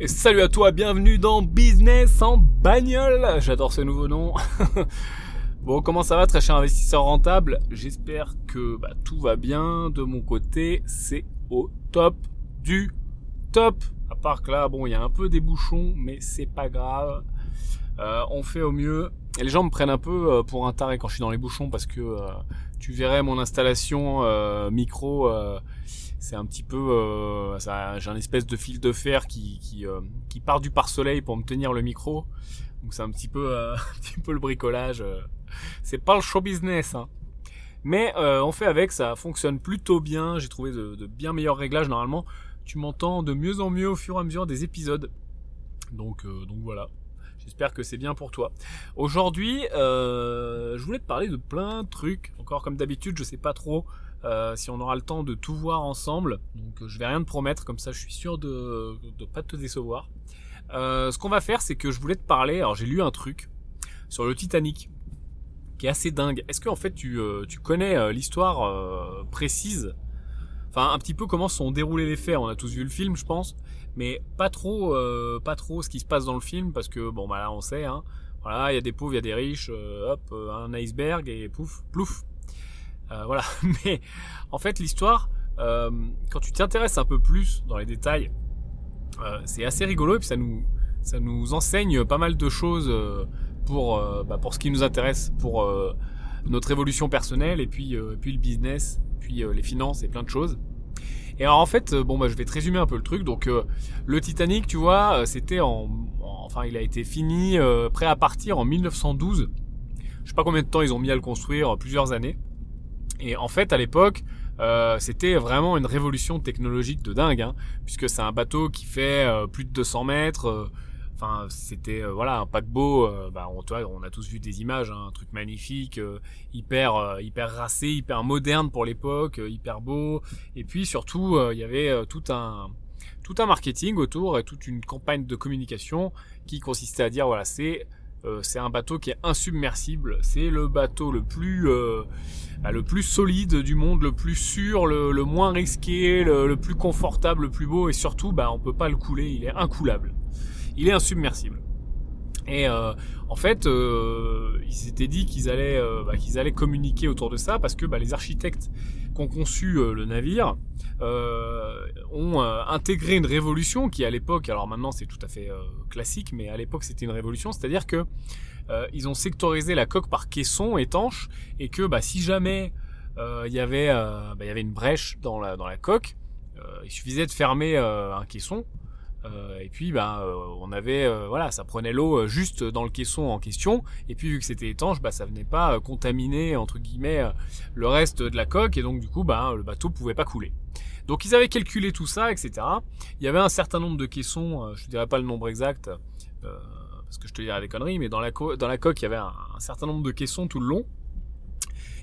Et salut à toi, bienvenue dans Business en bagnole. J'adore ce nouveau nom. bon, comment ça va, très cher investisseur rentable? J'espère que bah, tout va bien de mon côté. C'est au top du top. À part que là, bon, il y a un peu des bouchons, mais c'est pas grave. Euh, on fait au mieux. Et les gens me prennent un peu euh, pour un taré quand je suis dans les bouchons parce que euh, tu verrais mon installation micro c'est un petit peu euh, j'ai un espèce de fil de fer qui qui, euh, qui part du pare-soleil pour me tenir le micro donc c'est un petit peu euh, un petit peu le bricolage c'est pas le show business hein. mais on fait avec ça fonctionne plutôt bien j'ai trouvé de, de, bien meilleurs réglages normalement tu m'entends de mieux en mieux au fur et à mesure des épisodes donc donc voilà J'espère que c'est bien pour toi. Aujourd'hui, je voulais te parler de plein de trucs. Encore comme d'habitude, je sais pas trop euh, si on aura le temps de tout voir ensemble. Donc euh, je vais rien te promettre, comme ça je suis sûr de ne pas te décevoir. Euh, ce qu'on va faire, c'est que je voulais te parler. Alors j'ai lu un truc sur le Titanic qui est assez dingue. Est-ce que en fait tu, connais l'histoire précise? Enfin un petit peu comment sont déroulés les faits. On a tous vu le film, je pense, mais pas trop, pas trop ce qui se passe dans le film parce que bon bah là on sait. Hein, voilà, il y a des pauvres, il y a des riches. hop, un iceberg et pouf, plouf, euh, voilà. Mais en fait, l'histoire, euh, quand tu t'intéresses un peu plus dans les détails, euh, c'est assez rigolo et puis ça nous, ça nous enseigne pas mal de choses pour, bah, pour ce qui nous intéresse, pour notre évolution personnelle et puis, puis le business, puis les finances et plein de choses. Et alors en fait, bon bah je vais te résumer un peu le truc. Donc le Titanic, tu vois, c'était en, enfin il a été fini, prêt à partir en 1912. Je sais pas combien de temps ils ont mis à le construire, plusieurs années. Et en fait, à l'époque, euh, c'était vraiment une révolution technologique de dingue, hein, puisque c'est un bateau qui fait euh, plus de 200 mètres. Euh, enfin, c'était voilà un paquebot. bah, on, on a tous vu des images, hein, un truc magnifique, hyper hyper racé, hyper moderne pour l'époque, hyper beau. Et puis surtout, il y avait tout un tout un marketing autour et toute une campagne de communication qui consistait à dire voilà c'est euh, c'est un bateau qui est insubmersible. C'est le bateau le plus, euh, bah, le plus solide du monde, le plus sûr, le, moins risqué, le, plus confortable, le plus beau, et surtout, bah, on peut pas le couler. Il est incoulable. Il est insubmersible. Et euh, en fait, ils s'étaient dit qu'ils allaient, bah, qu'ils allaient communiquer autour de ça parce que bah, les architectes qui ont conçu le navire ont intégré une révolution qui à l'époque, alors maintenant c'est tout à fait classique, mais à l'époque c'était une révolution, c'est-à-dire que ils ont sectorisé la coque par caisson étanche et que bah, si jamais il y avait, il y avait une brèche dans la, dans la coque, il suffisait de fermer un caisson euh, et puis, ben, euh, on avait, euh, voilà, ça prenait l'eau juste dans le caisson en question. Et puis, vu que c'était étanche, bah, ça venait pas contaminer entre guillemets le reste de la coque. Et donc, du coup, ben, le bateau pouvait pas couler. Donc, ils avaient calculé tout ça, etc. Il y avait un certain nombre de caissons. je ne dirais pas le nombre exact parce que je te dirais des conneries, mais dans la, dans la coque, il y avait un, un certain nombre de caissons tout le long.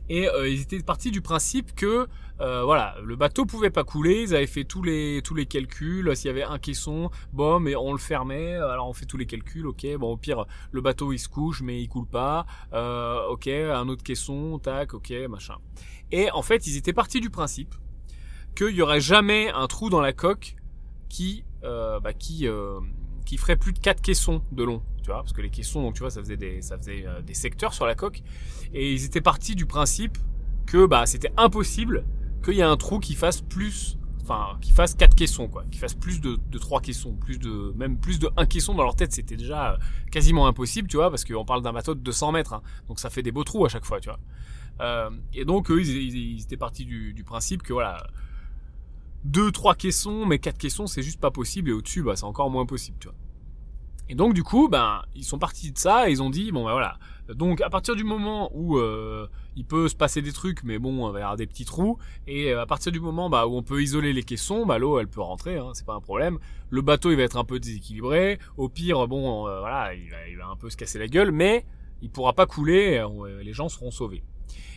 Et euh, ils étaient partis du principe que euh, voilà, le bateau pouvait pas couler. Ils avaient fait tous les tous les calculs. S'il y avait un caisson, bon, mais on le fermait. Alors on fait tous les calculs. Ok, bon au pire le bateau il se couche, mais il coule pas. Euh, ok, un autre caisson, tac, ok, machin. Et en fait, ils étaient partis du principe qu'il y aurait jamais un trou dans la coque qui bah, qui qui ferait plus de 4 caissons de long parce que les caissons, donc tu vois, ça faisait des, ça faisait euh, des secteurs sur la coque, et ils étaient partis du principe que bah c'était impossible qu'il y ait un trou qui fasse plus, enfin, qui fasse quatre caissons, quoi, qui fasse plus de, de 3 caissons, plus de, même plus de un caisson dans leur tête, c'était déjà euh, quasiment impossible, tu vois, parce qu'on parle d'un bateau de 200 mètres, hein. donc ça fait des beaux trous à chaque fois, tu vois. Euh, et donc eux, ils, étaient partis du, du principe que voilà, deux, trois caissons, mais quatre caissons, c'est juste pas possible, et au-dessus, bah, c'est encore moins possible, tu vois. Et donc du coup, ben ils sont partis de ça et ils ont dit bon ben voilà. Donc à partir du moment où euh, il peut se passer des trucs, mais bon, il va y avoir des petits trous. Et euh, à partir du moment bah, où on peut isoler les caissons, bah, l'eau elle peut rentrer, hein, c'est pas un problème. Le bateau il va être un peu déséquilibré. Au pire, bon, euh, voilà, il va, il va, un peu se casser la gueule, mais il pourra pas couler. les gens seront sauvés.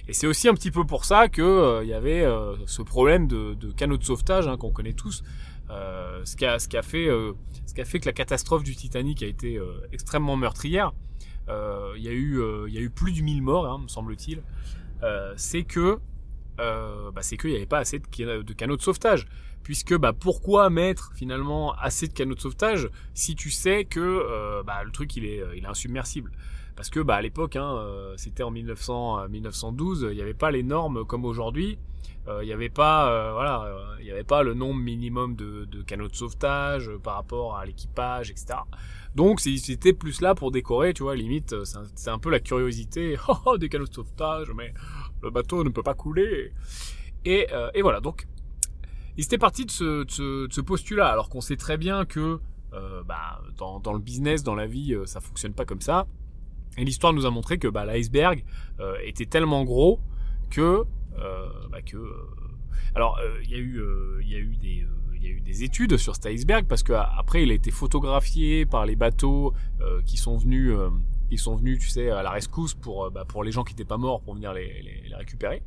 Et c'est aussi un petit peu pour ça que il y avait ce problème de, de canaux de sauvetage hein, qu'on connaît tous. Euh, ce, qui a, fait, euh, ce qui a fait que la catastrophe du Titanic a été euh, extrêmement meurtrière. Il y, a eu, plus de 1000 morts, hein, me semble-t-il. c'est que euh, bah, c'est qu'il n'y avait pas assez de, canaux de sauvetage. Puisque bah, pourquoi mettre finalement assez de canaux de sauvetage si tu sais que euh, bah, le truc il est insubmersible? Parce que bah, à l'époque, hein, euh, c'était en 1900, 1912, il n'y avait pas les normes comme aujourd'hui. Il n'y avait pas, voilà, il avait pas le nombre minimum de, de canaux de sauvetage par rapport à l'équipage, etc. Donc c'était plus là pour décorer, tu vois, limite, c'est un, peu la curiosité, oh, oh, des canaux de sauvetage, mais le bateau ne peut pas couler. Et, euh, voilà, donc, il était parti de ce, postulat, alors qu'on sait très bien que euh, bah, dans, dans, le business, dans la vie, euh, ça fonctionne pas comme ça. Et l'histoire nous a montré que bah, l'iceberg était tellement gros que... Alors, il y, a eu, des études sur cet iceberg parce qu'après il a été photographié par les bateaux qui sont venus ils sont venus, tu sais, à la rescousse pour, euh, bah, pour les gens qui n'étaient pas morts pour venir les, les, récupérer.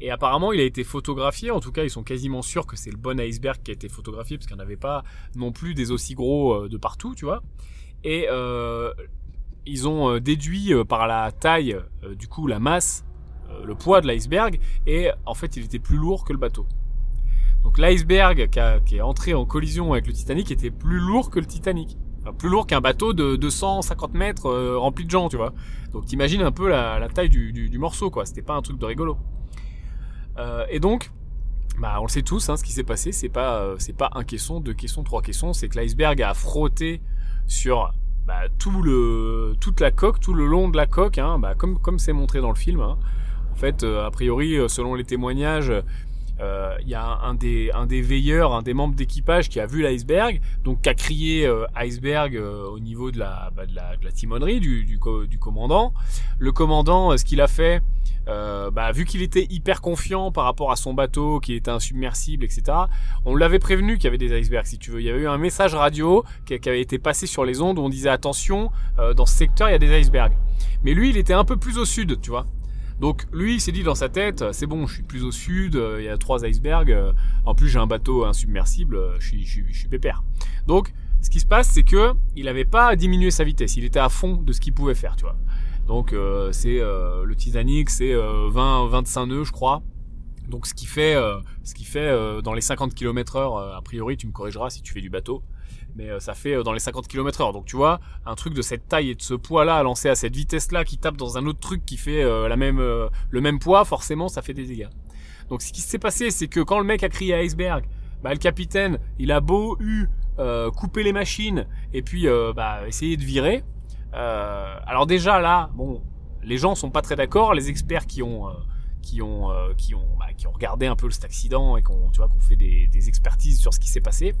Et apparemment, il a été photographié. En tout cas, ils sont quasiment sûrs que c'est le bon iceberg qui a été photographié parce qu'il n'y en avait pas non plus des aussi gros euh, de partout, tu vois. Et euh, ils ont déduit par la taille, du coup, la masse, le poids de l'iceberg. Et en fait, il était plus lourd que le bateau. Donc l'iceberg qui, est entré en collision avec le Titanic était plus lourd que le Titanic plus lourd qu'un bateau de 250 mètres euh, rempli de gens, tu vois. Donc t'imagines un peu la, taille du, morceau, quoi. C'était pas un truc de rigolo. Euh, et donc, bah, on le sait tous, hein, ce qui s'est passé, c'est pas, euh, c'est pas un caisson, deux caissons, trois caissons, c'est que l'iceberg a frotté sur bah, tout le, toute la coque, tout le long de la coque, hein, bah, comme comme c'est montré dans le film. Hein. En fait, a priori, selon les témoignages, il euh, y a un des, un des veilleurs, un des membres d'équipage qui a vu l'iceberg, donc qui a crié euh, iceberg euh, au niveau de la, bah, de la, de la, timonerie du, du, commandant. Le commandant, ce qu'il a fait, bah, vu qu'il était hyper confiant par rapport à son bateau, qui était insubmersible, etc., on l'avait prévenu qu'il y avait des icebergs, si tu veux. Il y avait eu un message radio qui avait été passé sur les ondes où on disait attention, dans ce secteur, il y a des icebergs. Mais lui, il était un peu plus au sud, tu vois. Donc lui, il s'est dit dans sa tête, c'est bon, je suis plus au sud, euh, il y a trois icebergs, euh, en plus j'ai un bateau insubmersible, euh, je suis, je, suis, pépère. Donc ce qui se passe, c'est que il n'avait pas diminué sa vitesse, il était à fond de ce qu'il pouvait faire, tu vois. Donc c'est le Titanic, c'est 20, 25 nœuds, je crois. Donc ce qui fait, ce qui fait dans les 50 km/h, a priori, tu me corrigeras si tu fais du bateau mais euh, ça fait euh, dans les 50 km heure. Donc tu vois, un truc de cette taille et de ce poids-là, lancé à cette vitesse-là, qui tape dans un autre truc qui fait euh, la même, le même poids, forcément, ça fait des dégâts. Donc ce qui s'est passé, c'est que quand le mec a crié à iceberg, bah, le capitaine, il a beau eu couper les machines et puis bah, essayer de virer. alors déjà là, bon, les gens sont pas très d'accord. Les experts qui ont qui ont qui ont bah, qui ont regardé un peu cet accident et qu'on tu vois qu'on fait des, des, expertises sur ce qui s'est passé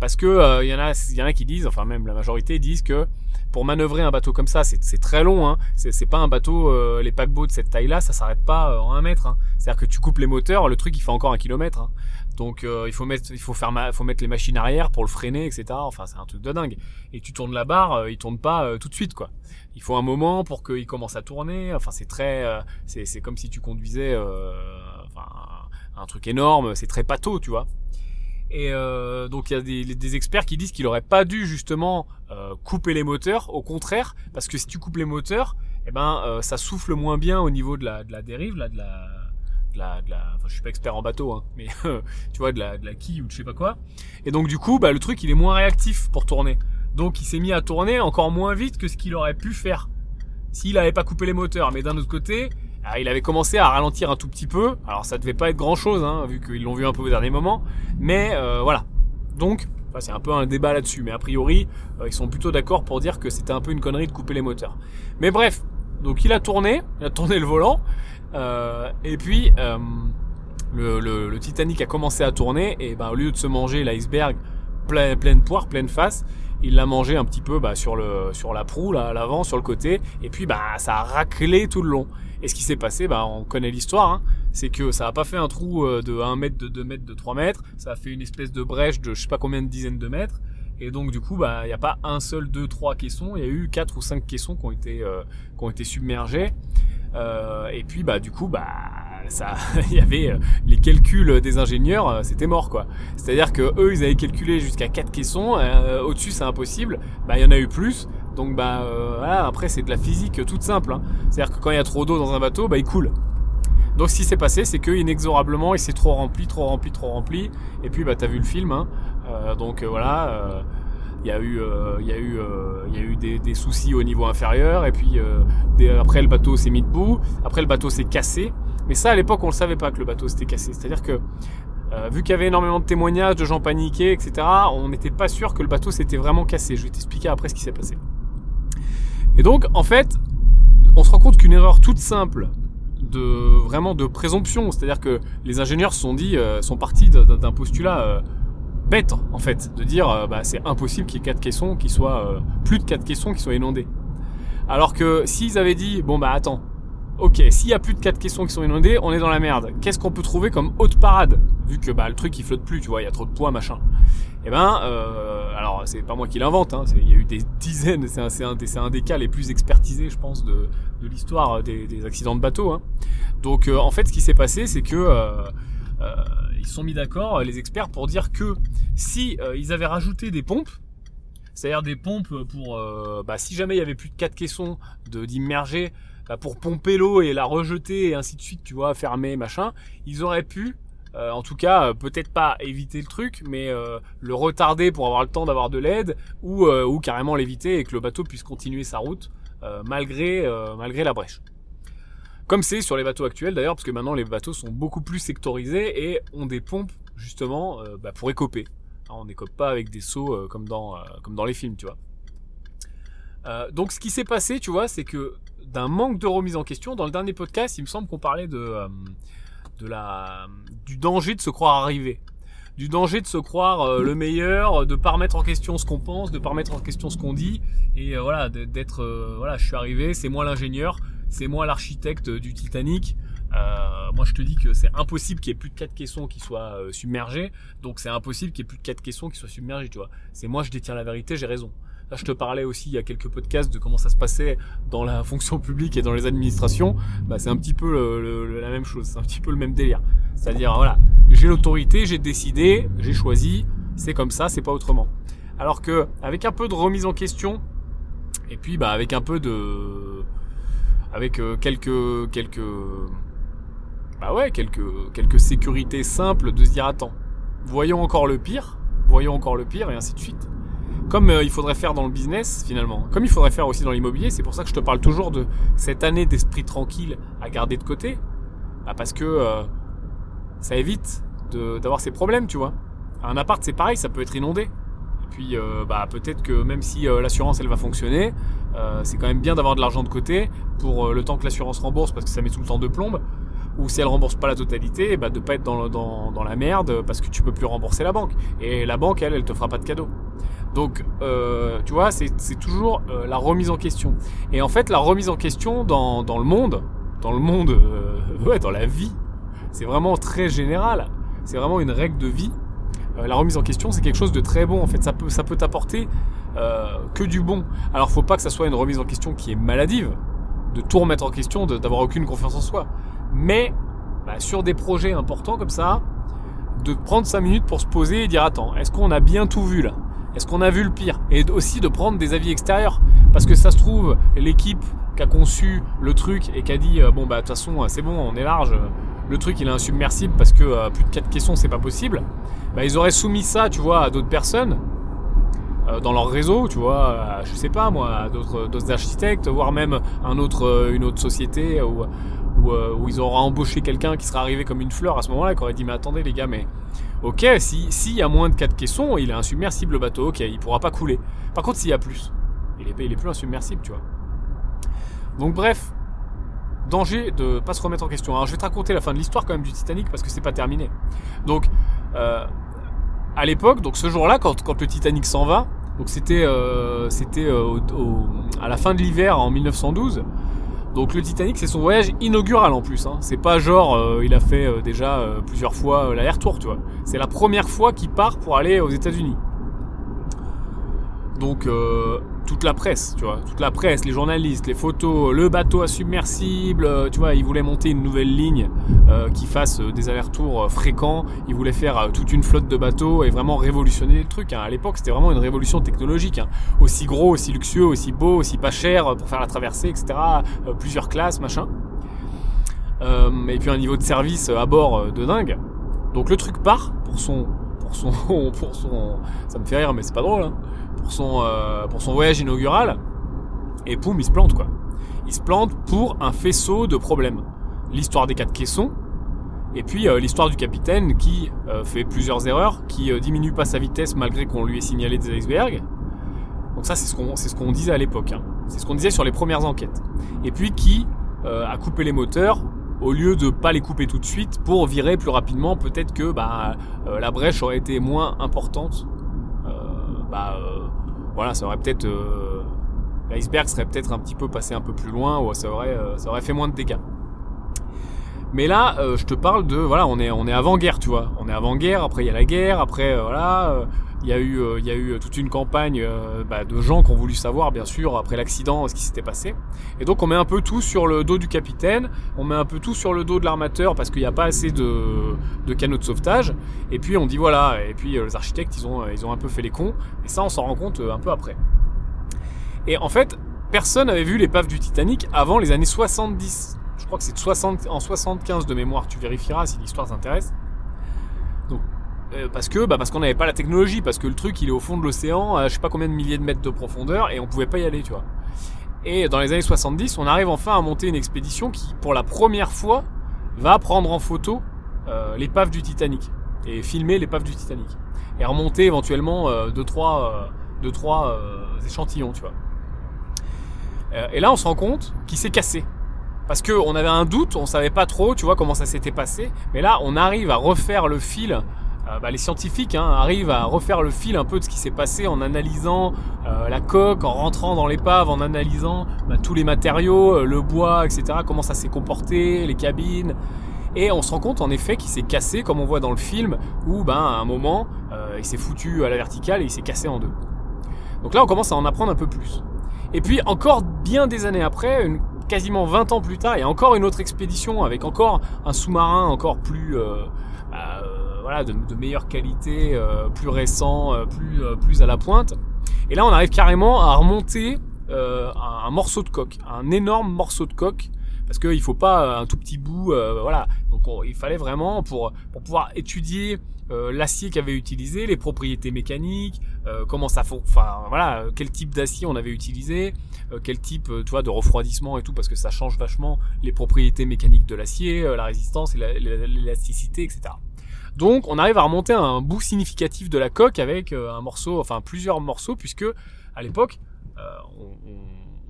parce que il euh, y en a, y en a qui disent, enfin même la majorité disent que pour manœuvrer un bateau comme ça, c'est très long. Hein. C'est pas un bateau, euh, les paquebots de cette taille-là, ça s'arrête pas euh, en un mètre. Hein. C'est-à-dire que tu coupes les moteurs, le truc il fait encore un kilomètre. Hein. Donc il faut mettre, il faut faire, faut mettre les machines arrière pour le freiner, etc. Enfin c'est un truc de dingue. Et tu tournes la barre, il tourne pas tout de suite quoi. Il faut un moment pour qu'il commence à tourner. Enfin c'est très, c'est comme si tu conduisais, un truc énorme. C'est très pâteau, tu vois. Et euh, donc il y a des, experts qui disent qu'il aurait pas dû justement euh, couper les moteurs, au contraire, parce que si tu coupes les moteurs, eh ben euh, ça souffle moins bien au niveau de la, dérive, là, de la, de de je suis pas expert en bateau, hein, mais tu vois de la, de la quille ou de je sais pas quoi. Et donc du coup, bah, le truc il est moins réactif pour tourner. Donc il s'est mis à tourner encore moins vite que ce qu'il aurait pu faire s'il avait pas coupé les moteurs. Mais d'un autre côté, ah, il avait commencé à ralentir un tout petit peu. Alors ça devait pas être grand chose, hein, vu qu'ils l'ont vu un peu au dernier moment. Mais euh, voilà. Donc, c'est un peu un débat là-dessus. Mais a priori, euh, ils sont plutôt d'accord pour dire que c'était un peu une connerie de couper les moteurs. Mais bref, donc il a tourné, il a tourné le volant. Euh, et puis, le, Titanic a commencé à tourner. Et ben, au lieu de se manger l'iceberg pleine, pleine poire, pleine face, il l'a mangé un petit peu bah, sur, le, sur la proue, là, à l'avant, sur le côté. Et puis, bah, ça a raclé tout le long. Et ce qui s'est passé, bah, on connaît l'histoire, hein. c'est que ça n'a pas fait un trou euh, de 1 mètre, de 2 mètres, de 3 mètres, ça a fait une espèce de brèche de je sais pas combien de dizaines de mètres. Et donc du coup, bah, il n'y a pas un seul, deux, trois caissons, il y a eu quatre ou cinq caissons qui ont été, euh, qui ont été submergés. Euh, et puis bah du coup, bah ça, il y avait les calculs des ingénieurs, c'était mort quoi. C'est-à-dire que eux, ils avaient calculé jusqu'à quatre caissons, au-dessus c'est impossible. Bah il y en a eu plus. Donc bah euh, après c'est de la physique toute simple. Hein. C'est-à-dire que quand il y a trop d'eau dans un bateau, bah il coule. Donc ce qui s'est passé, c'est que inexorablement, il s'est trop rempli, trop rempli, trop rempli. Et puis bah t'as vu le film, hein. Euh, donc euh, voilà. Euh, il y a eu, il y a eu, il y a eu des, soucis au niveau inférieur, et puis après le bateau s'est mis debout, après le bateau s'est cassé. Mais ça, à l'époque, on ne savait pas que le bateau s'était cassé. C'est-à-dire que vu qu'il y avait énormément de témoignages, de gens paniqués, etc., on n'était pas sûr que le bateau s'était vraiment cassé. Je vais t'expliquer après ce qui s'est passé. Et donc, en fait, on se rend compte qu'une erreur toute simple de vraiment de présomption. C'est-à-dire que les ingénieurs sont dit, euh, sont partis d'un postulat euh, bête en fait, de dire euh, bah, c'est impossible qu'il y ait quatre caissons qui soient plus de quatre caissons qui soient inondés. Alors que s'ils avaient dit bon bah attends, ok, s'il y a plus de quatre caissons qui sont inondés, on est dans la merde. Qu'est-ce qu'on peut trouver comme haute parade? Vu que bah le truc il flotte plus, tu vois, il y a trop de poids machin. Eh ben, euh, alors c'est pas moi qui l'invente, hein, il y a eu des dizaines, c'est un, des cas les plus expertisés, je pense, de, l'histoire des, accidents de bateau. Hein. Donc euh, en fait, ce qui s'est passé, c'est que euh, euh ils sont mis d'accord, les experts, pour dire que si euh, ils avaient rajouté des pompes, c'est-à-dire des pompes pour, bah, si jamais il y avait plus de quatre caissons d'immerger, pour pomper l'eau et la rejeter et ainsi de suite, tu vois, fermer, machin, ils auraient pu euh, en tout cas, euh, peut-être pas éviter le truc, mais euh, le retarder pour avoir le temps d'avoir de l'aide, ou, carrément l'éviter et que le bateau puisse continuer sa route malgré, la brèche. Comme c'est sur les bateaux actuels d'ailleurs, parce que maintenant les bateaux sont beaucoup plus sectorisés et ont des pompes justement bah, pour écoper. Hein, on n'écope pas avec des seaux comme dans les films, tu vois. donc ce qui s'est passé, tu vois, c'est que d'un manque de remise en question, dans le dernier podcast, il me semble qu'on parlait de de la, du danger de se croire arrivé. Du danger de se croire euh, le meilleur, de pas remettre en question ce qu'on pense, de pas remettre en question ce qu'on dit, et euh, voilà, d'être, euh, voilà, je suis arrivé, c'est moi l'ingénieur, c'est moi l'architecte du Titanic. moi, je te dis que c'est impossible qu'il y ait plus de quatre caissons qui soient submergés, donc c'est impossible qu'il y ait plus de quatre caissons qui soient submergés, tu vois. C'est moi, je détiens la vérité, j'ai raison. Je te parlais aussi il y a quelques podcasts de comment ça se passait dans la fonction publique et dans les administrations. Bah, c'est un petit peu la même chose, c'est un petit peu le même délire. C'est-à-dire, voilà, j'ai l'autorité, j'ai décidé, j'ai choisi, c'est comme ça, c'est pas autrement. Alors que, avec un peu de remise en question, et puis bah, avec un peu de. avec euh, quelques. quelques. bah ouais, quelques, quelques sécurités simples de se dire attends, voyons encore le pire, voyons encore le pire, et ainsi de suite comme euh, il faudrait faire dans le business finalement, comme il faudrait faire aussi dans l'immobilier, c'est pour ça que je te parle toujours de cette année d'esprit tranquille à garder de côté, bah, parce que euh, ça évite d'avoir ces problèmes, tu vois. Un appart c'est pareil, ça peut être inondé. Et puis euh, bah, peut-être que même si l'assurance elle va fonctionner, c'est quand même bien d'avoir de l'argent de côté pour le temps que l'assurance rembourse parce que ça met tout le temps de plombe ou si elle rembourse pas la totalité, bah de pas être dans, dans, la merde parce que tu peux plus rembourser la banque. Et la banque, elle, elle te fera pas de cadeau. Donc, euh, tu vois, c'est toujours euh, la remise en question. Et en fait, la remise en question dans, le monde, dans le monde, euh, dans la vie, c'est vraiment très général. C'est vraiment une règle de vie. la remise en question, c'est quelque chose de très bon. En fait, ça peut, ça peut t'apporter que du bon. Alors, faut pas que ça soit une remise en question qui est maladive, de tout remettre en question, d'avoir aucune confiance en soi. Mais bah, sur des projets importants comme ça, de prendre 5 minutes pour se poser et dire attends, est-ce qu'on a bien tout vu là? Est-ce qu'on a vu le pire Et aussi de prendre des avis extérieurs. Parce que ça se trouve, l'équipe qui a conçu le truc et qui a dit euh, bon bah de toute façon c'est bon, on est large, le truc il est insubmersible parce que euh, plus de 4 caissons c'est pas possible. Bah, ils auraient soumis ça, tu vois, à d'autres personnes euh, dans leur réseau, tu vois, je sais pas moi, à d'autres architectes, voire même un autre, une autre société ou euh, où, ils auront embauché quelqu'un qui sera arrivé comme une fleur à ce moment-là, qui aurait dit mais attendez les gars, mais ok, s'il si y a moins de 4 caissons, il est insubmersible le bateau, ok, il pourra pas couler. Par contre, s'il y a plus, il est, il plus insubmersible, tu vois. Donc bref, danger de pas se remettre en question. Alors je vais te raconter la fin de l'histoire quand même du Titanic parce que c'est pas terminé. Donc euh, à l'époque, donc ce jour-là, quand, le Titanic s'en va, donc c'était euh, c'était à la fin de l'hiver en 1912. Donc le Titanic, c'est son voyage inaugural en plus. Hein. C'est pas genre euh, il a fait euh, déjà euh, plusieurs fois l'aller-retour, tu vois. C'est la première fois qu'il part pour aller aux États-Unis. Donc toute la presse, tu vois, toute la presse, les journalistes, les photos, le bateau à submersible, euh, tu vois, ils voulaient monter une nouvelle ligne euh, qui fasse euh, des allers-retours fréquents, ils voulaient faire toute une flotte de bateaux et vraiment révolutionner le truc. Hein. À l'époque, c'était vraiment une révolution technologique, hein. aussi gros, aussi luxueux, aussi beau, aussi pas cher pour faire la traversée, etc. plusieurs classes, machin. et puis un niveau de service à bord de dingue. Donc le truc part pour son, pour son, ça me fait rire mais c'est pas drôle, hein, pour son, pour son voyage inaugural. Et poum, il se plante quoi. Il se plante pour un faisceau de problèmes. L'histoire des quatre caissons, et puis euh, l'histoire du capitaine qui euh, fait plusieurs erreurs, qui euh, diminue pas sa vitesse malgré qu'on lui ait signalé des icebergs. Donc ça c'est ce qu'on ce disait à l'époque. Hein. C'est ce qu'on disait sur les premières enquêtes. Et puis qui a coupé les moteurs au lieu de pas les couper tout de suite pour virer plus rapidement. Peut-être que bah, la brèche aurait été moins importante. bah voilà, ça aurait peut-être l'iceberg serait peut-être un petit peu passé un peu plus loin ou ça aurait fait moins de dégâts. Mais là, euh, je te parle de voilà, on est avant guerre, tu vois. On est avant guerre. Après il y a la guerre. Après euh, voilà, euh, il y a eu il y a eu toute une campagne bah, de gens qui ont voulu savoir, bien sûr, après l'accident, ce qui s'était passé. Et donc on met un peu tout sur le dos du capitaine. On met un peu tout sur le dos de l'armateur parce qu'il n'y a pas assez de de canaux de sauvetage. Et puis on dit voilà. Et puis les architectes ils ont ils ont un peu fait les cons. Et ça on s'en rend compte un peu après. Et en fait, personne n'avait vu l'épave du Titanic avant les années 70 je crois que c'est 60, en 75 de mémoire, tu vérifieras si l'histoire t'intéresse. Euh, parce que, bah parce qu'on n'avait pas la technologie, parce que le truc il est au fond de l'océan, à je sais pas combien de milliers de mètres de profondeur, et on pouvait pas y aller, tu vois. Et dans les années 70, on arrive enfin à monter une expédition qui, pour la première fois, va prendre en photo euh, l'épave du Titanic et filmer l'épave du Titanic et remonter éventuellement euh, deux trois, deux, trois échantillons, tu vois. et là, on se rend compte qu'il s'est cassé. Parce qu'on avait un doute, on savait pas trop, tu vois, comment ça s'était passé. Mais là, on arrive à refaire le fil. Euh, bah, les scientifiques hein, arrivent à refaire le fil un peu de ce qui s'est passé en analysant euh, la coque, en rentrant dans l'épave, en analysant bah, tous les matériaux, euh, le bois, etc. Comment ça s'est comporté, les cabines. Et on se rend compte en effet qu'il s'est cassé, comme on voit dans le film, où ben, à un moment, il s'est foutu à la verticale et il s'est cassé en deux. Donc là, on commence à en apprendre un peu plus. Et puis encore bien des années après, une quasiment 20 ans plus tard, il y a encore une autre expédition avec encore un sous-marin encore plus euh, euh, voilà, de, meilleure qualité, euh, plus récent, plus, plus à la pointe. Et là, on arrive carrément à remonter un, morceau de coque, un énorme morceau de coque, parce qu'il faut pas un tout petit bout, voilà. Donc il fallait vraiment pour pour pouvoir étudier l'acier qu'il avait utilisé, les propriétés mécaniques, euh, comment ça, enfin voilà, quel type d'acier on avait utilisé, euh, quel type, tu vois, de refroidissement et tout, parce que ça change vachement les propriétés mécaniques de l'acier, la résistance et l'élasticité, etc. Donc on arrive à remonter un bout significatif de la coque avec un morceau, enfin plusieurs morceaux, puisque à l'époque on,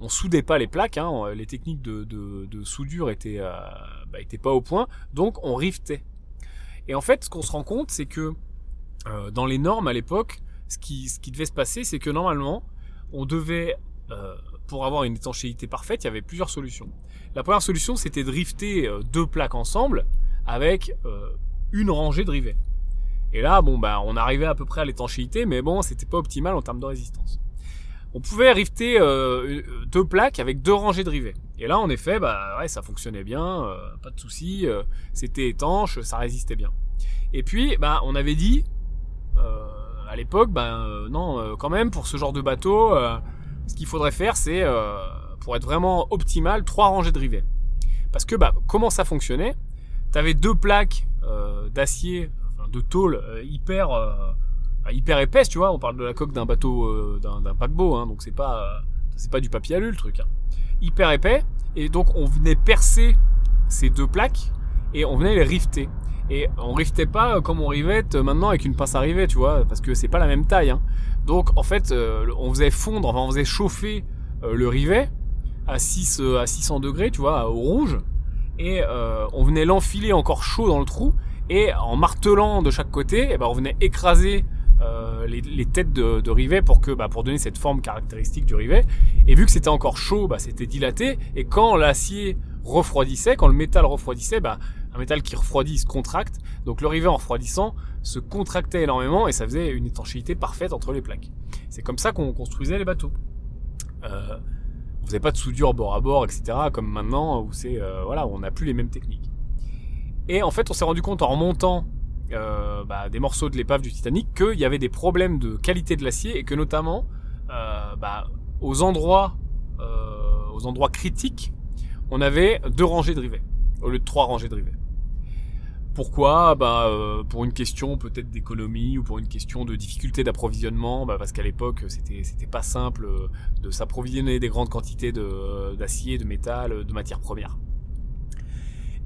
on, soudait pas les plaques, hein, les techniques de, soudure étaient, bah, étaient pas au point, donc on riftait et en fait, ce qu'on se rend compte, c'est que euh, dans les normes à l'époque, ce qui, devait se passer, c'est que normalement, on devait, euh, pour avoir une étanchéité parfaite, il y avait plusieurs solutions. La première solution, c'était de rifter euh, deux plaques ensemble avec une rangée de rivets. Et là, bon, bah, on arrivait à peu près à l'étanchéité, mais bon, c'était pas optimal en termes de résistance. On pouvait rifter deux plaques avec deux rangées de rivets. Et là, en effet, bah ouais, ça fonctionnait bien, euh, pas de souci, euh, c'était étanche, ça résistait bien. Et puis, bah, on avait dit euh, à l'époque, bah, non, quand même, pour ce genre de bateau, ce qu'il faudrait faire, c'est pour être vraiment optimal, trois rangées de rivets. Parce que, bah, comment ça fonctionnait? T'avais deux plaques d'acier, de tôle hyper hyper épaisse, tu vois. On parle de la coque d'un bateau, d'un paquebot, hein, donc c'est pas c'est pas du papier alu le truc. Hein hyper épais. Et donc on venait percer ces deux plaques et on venait les rifter. Et on riftait pas comme on rivette maintenant avec une pince à rivet, tu vois, parce que c'est pas la même taille. Hein. Donc en fait, euh, on faisait fondre, enfin on faisait chauffer euh, le rivet à 6 euh, à 600 degrés, tu vois, au rouge, et on venait l'enfiler encore chaud dans le trou, et en martelant de chaque côté, eh ben on venait écraser euh, les, têtes de, rivet pour que bah, pour donner cette forme caractéristique du rivet. Et vu que c'était encore chaud, bah, c'était dilaté. Et quand l'acier refroidissait, quand le métal refroidissait, bah, un métal qui refroidit se contracte. Donc le rivet en refroidissant se contractait énormément et ça faisait une étanchéité parfaite entre les plaques. C'est comme ça qu'on construisait les bateaux. Euh, on faisait pas de soudure bord à bord, etc. Comme maintenant où c'est euh, voilà, on n'a plus les mêmes techniques. Et en fait, on s'est rendu compte en remontant euh, bah, des morceaux de l'épave du Titanic qu'il y avait des problèmes de qualité de l'acier et que notamment euh, bah, aux endroits aux endroits critiques on avait deux rangées de rivets au lieu de trois rangées de rivets. Pourquoi Bah euh, pour une question peut-être d'économie ou pour une question de difficulté d'approvisionnement, bah, parce qu'à l'époque c'était c'était pas simple euh, de s'approvisionner des grandes quantités de d'acier, de métal, de matières premières.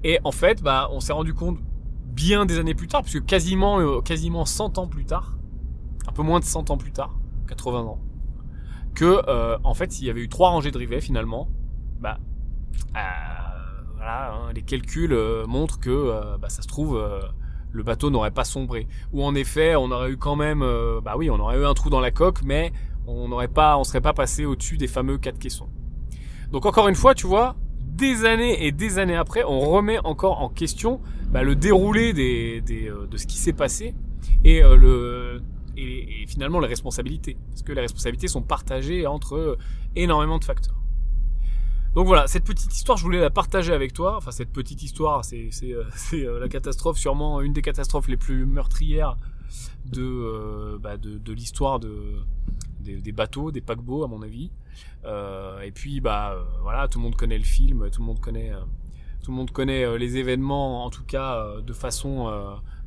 Et en fait, bah on s'est rendu compte bien des années plus tard, puisque quasiment euh, quasiment 100 ans plus tard, un peu moins de 100 ans plus tard, 80 ans, que en fait s'il y avait eu trois rangées de rivets finalement, bah Hein, les calculs euh, montrent que euh, bah, ça se trouve euh, le bateau n'aurait pas sombré. Ou en effet, on aurait eu quand même, bah oui, on aurait eu un trou dans la coque, mais on n'aurait pas, on serait pas passé au-dessus des fameux quatre caissons. Donc encore une fois, tu vois, des années et des années après, on remet encore en question bah, le déroulé de ce qui s'est passé et, finalement les responsabilités, parce que les responsabilités sont partagées entre énormément de facteurs. Donc voilà, cette petite histoire, je voulais la partager avec toi. Enfin, cette petite histoire, c'est euh, euh, la catastrophe, sûrement une des catastrophes les plus meurtrières de, euh, bah, l'histoire de, des, bateaux, des paquebots, à mon avis. et puis, bah voilà, tout le monde connaît le film, tout le monde connaît, les événements, en tout cas de façon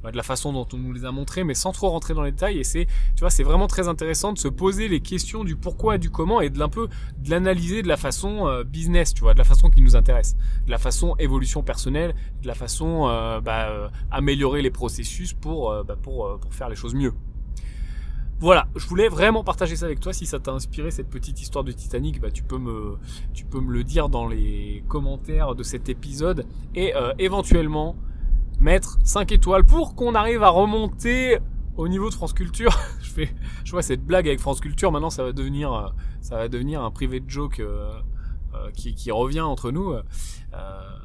de la façon dont on nous les a montrés, mais sans trop rentrer dans les détails. Et c'est, tu vois, c'est vraiment très intéressant de se poser les questions du pourquoi et du comment et de peu de l'analyser de la façon euh, business, tu vois, de la façon qui nous intéresse, de la façon évolution personnelle, de la façon euh, bah, euh, améliorer les processus pour, bah, pour, pour faire les choses mieux. Voilà, je voulais vraiment partager ça avec toi. Si ça t'a inspiré cette petite histoire de Titanic, bah, tu peux me, tu peux me le dire dans les commentaires de cet épisode et éventuellement mettre 5 étoiles pour qu'on arrive à remonter au niveau de France Culture. je fais, je vois cette blague avec France Culture. Maintenant, ça va devenir, euh, un privé de joke euh, euh, qui, qui, revient entre nous.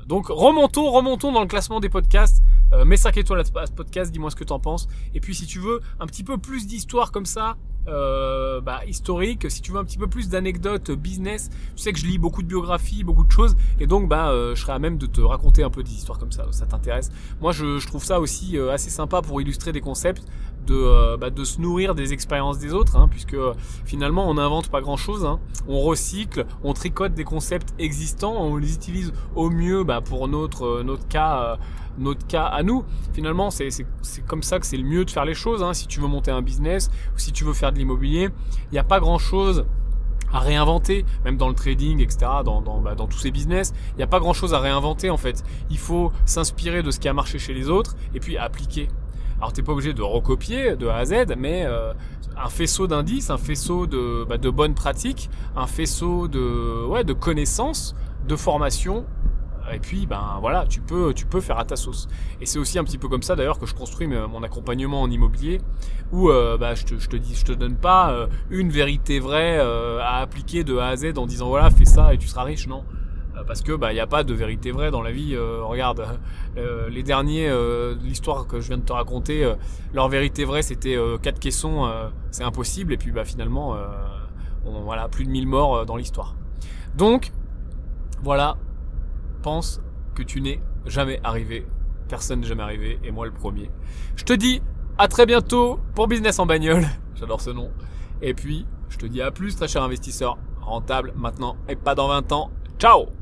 donc, remontons, remontons dans le classement des podcasts. mets 5 étoiles à ce podcast. Dis-moi ce que t'en penses. Et puis, si tu veux un petit peu plus d'histoire comme ça, euh, bah, historique, si tu veux un petit peu plus d'anecdotes business, tu sais que je lis beaucoup de biographies, beaucoup de choses, et donc bah, euh, je serai à même de te raconter un peu des histoires comme ça, ça t'intéresse. Moi je, je, trouve ça aussi euh, assez sympa pour illustrer des concepts, de, euh, bah, de se nourrir des expériences des autres, hein, puisque finalement on n'invente pas grand-chose, hein. on recycle, on tricote des concepts existants, on les utilise au mieux bah, pour notre, notre cas notre cas à nous. Finalement, c'est comme ça que c'est le mieux de faire les choses. Hein. Si tu veux monter un business ou si tu veux faire de l'immobilier, il n'y a pas grand-chose à réinventer, même dans le trading, etc., bah, dans tous ces business, il n'y a pas grand-chose à réinventer en fait. Il faut s'inspirer de ce qui a marché chez les autres et puis appliquer. Alors t'es pas obligé de recopier de A à Z, mais euh, un faisceau d'indices, un faisceau de, bah, bonnes pratiques, un faisceau de, de connaissances, de formation, et puis ben voilà, tu peux tu peux faire à ta sauce. Et c'est aussi un petit peu comme ça d'ailleurs que je construis mon accompagnement en immobilier où euh, bah, je te je te dis je te donne pas euh, une vérité vraie euh, à appliquer de A à Z en disant voilà, fais ça et tu seras riche, non. Parce que bah il n'y a pas de vérité vraie dans la vie. regarde, les derniers, l'histoire que je viens de te raconter, leur vérité vraie c'était quatre caissons, c'est impossible. Et puis bah finalement, on, voilà plus de 1000 morts dans l'histoire. Donc voilà, que tu n'es jamais arrivé. Personne n'est jamais arrivé, et moi le premier. Je te dis à très bientôt pour Business en bagnole. J'adore ce nom. Et puis, je te dis à plus, très cher investisseur, rentable maintenant et pas dans 20 ans. Ciao